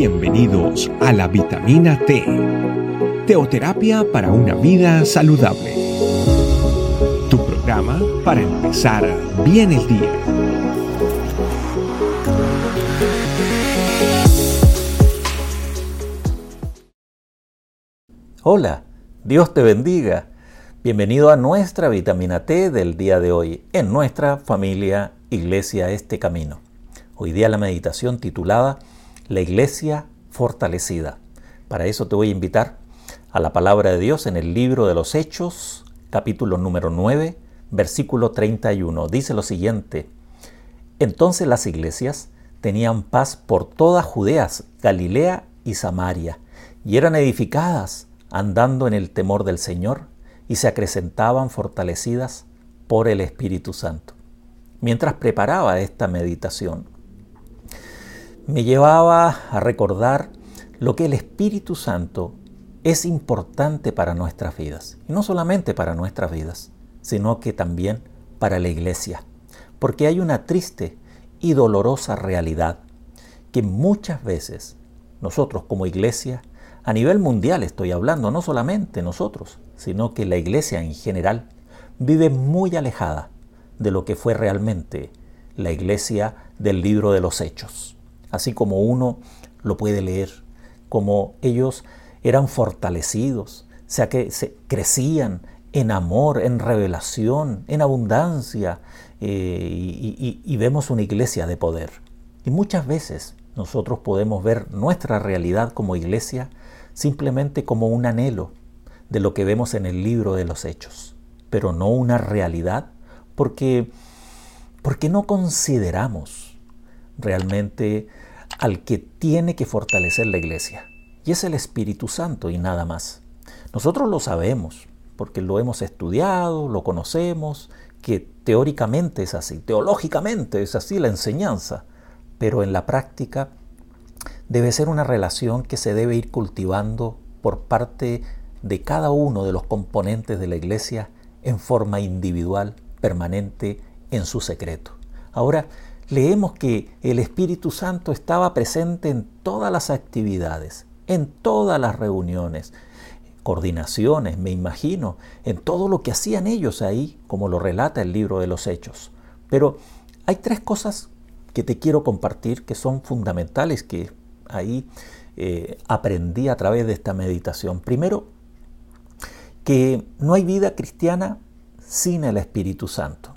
Bienvenidos a la vitamina T, teoterapia para una vida saludable. Tu programa para empezar bien el día. Hola, Dios te bendiga. Bienvenido a nuestra vitamina T del día de hoy en nuestra familia Iglesia Este Camino. Hoy día la meditación titulada La Iglesia Fortalecida. Para eso te voy a invitar a la palabra de Dios en el libro de los Hechos, capítulo número 9, versículo 31. Dice lo siguiente, entonces las iglesias tenían paz por toda Judea, Galilea y Samaria, y eran edificadas andando en el temor del Señor, y se acrecentaban fortalecidas por el Espíritu Santo. Mientras preparaba esta meditación, me llevaba a recordar lo que el Espíritu Santo es importante para nuestras vidas. Y no solamente para nuestras vidas, sino que también para la iglesia. Porque hay una triste y dolorosa realidad que muchas veces nosotros como iglesia, a nivel mundial estoy hablando, no solamente nosotros, sino que la iglesia en general vive muy alejada de lo que fue realmente la iglesia del libro de los hechos así como uno lo puede leer, como ellos eran fortalecidos, o sea que se crecían en amor, en revelación, en abundancia, eh, y, y vemos una iglesia de poder. Y muchas veces nosotros podemos ver nuestra realidad como iglesia simplemente como un anhelo de lo que vemos en el libro de los hechos, pero no una realidad porque, porque no consideramos realmente al que tiene que fortalecer la iglesia. Y es el Espíritu Santo y nada más. Nosotros lo sabemos, porque lo hemos estudiado, lo conocemos, que teóricamente es así, teológicamente es así la enseñanza, pero en la práctica debe ser una relación que se debe ir cultivando por parte de cada uno de los componentes de la iglesia en forma individual, permanente, en su secreto. Ahora, leemos que el Espíritu Santo estaba presente en todas las actividades, en todas las reuniones, coordinaciones, me imagino, en todo lo que hacían ellos ahí, como lo relata el libro de los Hechos. Pero hay tres cosas que te quiero compartir que son fundamentales, que ahí eh, aprendí a través de esta meditación. Primero, que no hay vida cristiana sin el Espíritu Santo.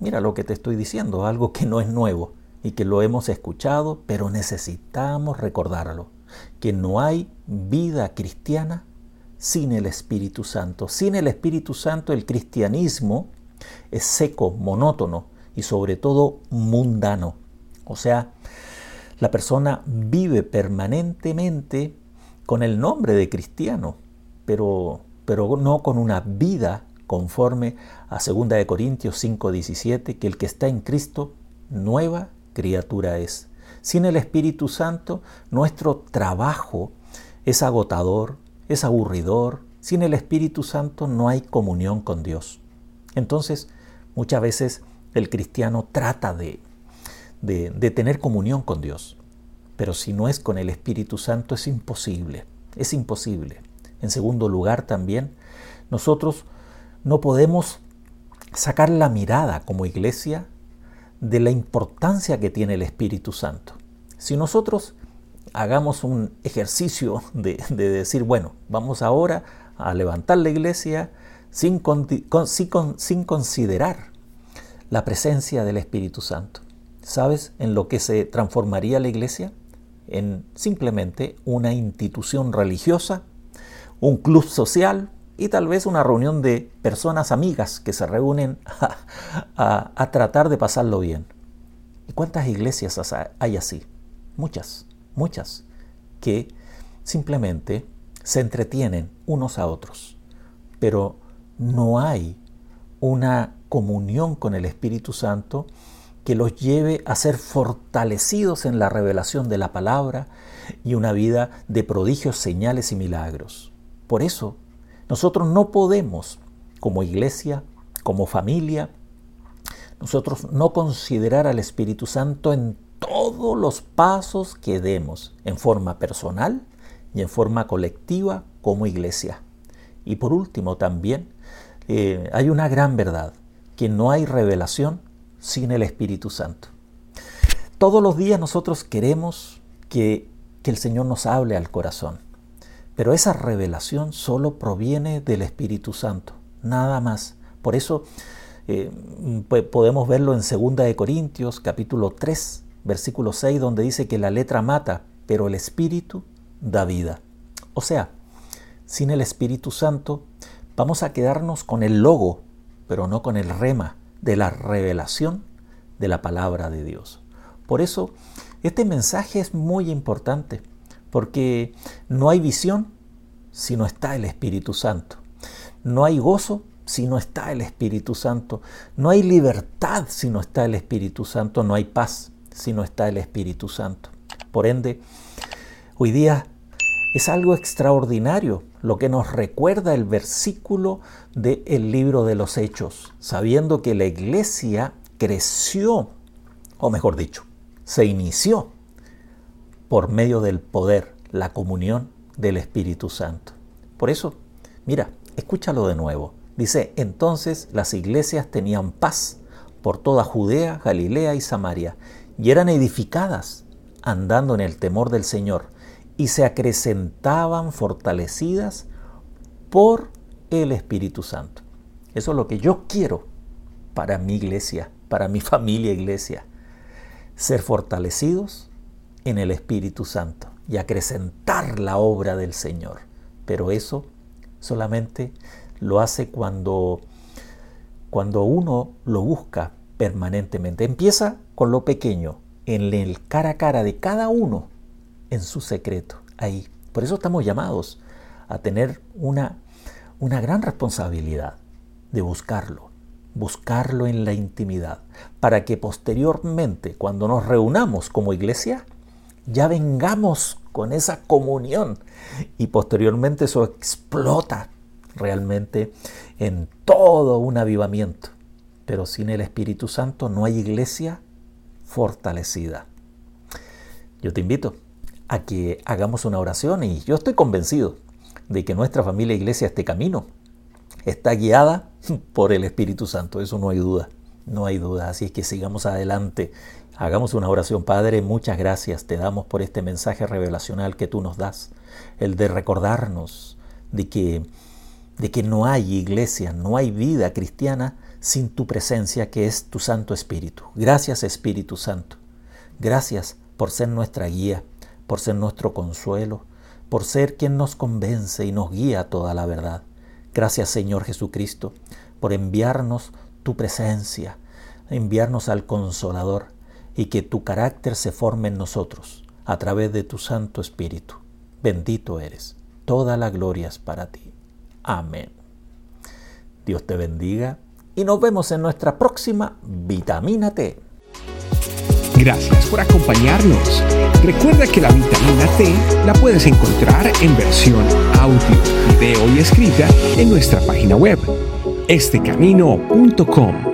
Mira lo que te estoy diciendo, algo que no es nuevo y que lo hemos escuchado, pero necesitamos recordarlo, que no hay vida cristiana sin el Espíritu Santo. Sin el Espíritu Santo el cristianismo es seco, monótono y sobre todo mundano. O sea, la persona vive permanentemente con el nombre de cristiano, pero, pero no con una vida conforme a 2 de Corintios 5:17, que el que está en Cristo, nueva criatura es. Sin el Espíritu Santo, nuestro trabajo es agotador, es aburridor. Sin el Espíritu Santo no hay comunión con Dios. Entonces, muchas veces el cristiano trata de, de, de tener comunión con Dios, pero si no es con el Espíritu Santo es imposible, es imposible. En segundo lugar también, nosotros no podemos sacar la mirada como iglesia de la importancia que tiene el Espíritu Santo. Si nosotros hagamos un ejercicio de, decir, bueno, vamos ahora a levantar la iglesia sin, sin considerar la presencia del Espíritu Santo. ¿Sabes en lo que se transformaría la iglesia? En simplemente una institución religiosa, un club social, y tal vez una reunión de personas amigas que se reúnen a, tratar de pasarlo bien. ¿Y cuántas iglesias hay así? Muchas, muchas, que simplemente se entretienen unos a otros, pero no hay una comunión con el Espíritu Santo que los lleve a ser fortalecidos en la revelación de la palabra y una vida de prodigios, señales y milagros. Por eso nosotros no podemos, como iglesia, como familia, nosotros no considerar al Espíritu Santo en todos los pasos que demos en forma personal y en forma colectiva como iglesia. Y por último también eh, hay una gran verdad, que no hay revelación sin el Espíritu Santo. Todos los días nosotros queremos que, que el Señor nos hable al corazón, pero esa revelación solo proviene del Espíritu Santo, nada más. Por eso eh, podemos verlo en 2 de Corintios capítulo 3, versículo 6, donde dice que la letra mata, pero el Espíritu da vida. O sea, sin el Espíritu Santo vamos a quedarnos con el logo, pero no con el rema de la revelación de la palabra de Dios. Por eso, este mensaje es muy importante, porque no hay visión si no está el Espíritu Santo. No hay gozo si no está el Espíritu Santo. No hay libertad si no está el Espíritu Santo. No hay paz si no está el Espíritu Santo. Por ende, hoy día es algo extraordinario lo que nos recuerda el versículo del libro de los Hechos, sabiendo que la iglesia creció, o mejor dicho, se inició por medio del poder, la comunión del Espíritu Santo. Por eso, mira, escúchalo de nuevo. Dice, entonces las iglesias tenían paz por toda Judea, Galilea y Samaria, y eran edificadas andando en el temor del Señor, y se acrecentaban fortalecidas por el Espíritu Santo. Eso es lo que yo quiero para mi iglesia, para mi familia iglesia. Ser fortalecidos en el Espíritu Santo y acrecentar la obra del Señor. Pero eso solamente lo hace cuando, cuando uno lo busca permanentemente. Empieza con lo pequeño, en el cara a cara de cada uno, en su secreto, ahí. Por eso estamos llamados a tener una, una gran responsabilidad de buscarlo, buscarlo en la intimidad, para que posteriormente, cuando nos reunamos como iglesia, ya vengamos con esa comunión y posteriormente eso explota realmente en todo un avivamiento. Pero sin el Espíritu Santo no hay iglesia fortalecida. Yo te invito a que hagamos una oración y yo estoy convencido de que nuestra familia iglesia este camino está guiada por el Espíritu Santo, eso no hay duda, no hay duda, así es que sigamos adelante Hagamos una oración, Padre, muchas gracias te damos por este mensaje revelacional que tú nos das, el de recordarnos de que, de que no hay iglesia, no hay vida cristiana sin tu presencia que es tu Santo Espíritu. Gracias Espíritu Santo, gracias por ser nuestra guía, por ser nuestro consuelo, por ser quien nos convence y nos guía a toda la verdad. Gracias Señor Jesucristo por enviarnos tu presencia, enviarnos al Consolador, y que tu carácter se forme en nosotros a través de tu Santo Espíritu. Bendito eres. Toda la gloria es para ti. Amén. Dios te bendiga y nos vemos en nuestra próxima Vitamina T. Gracias por acompañarnos. Recuerda que la vitamina T la puedes encontrar en versión audio, video y escrita en nuestra página web, estecamino.com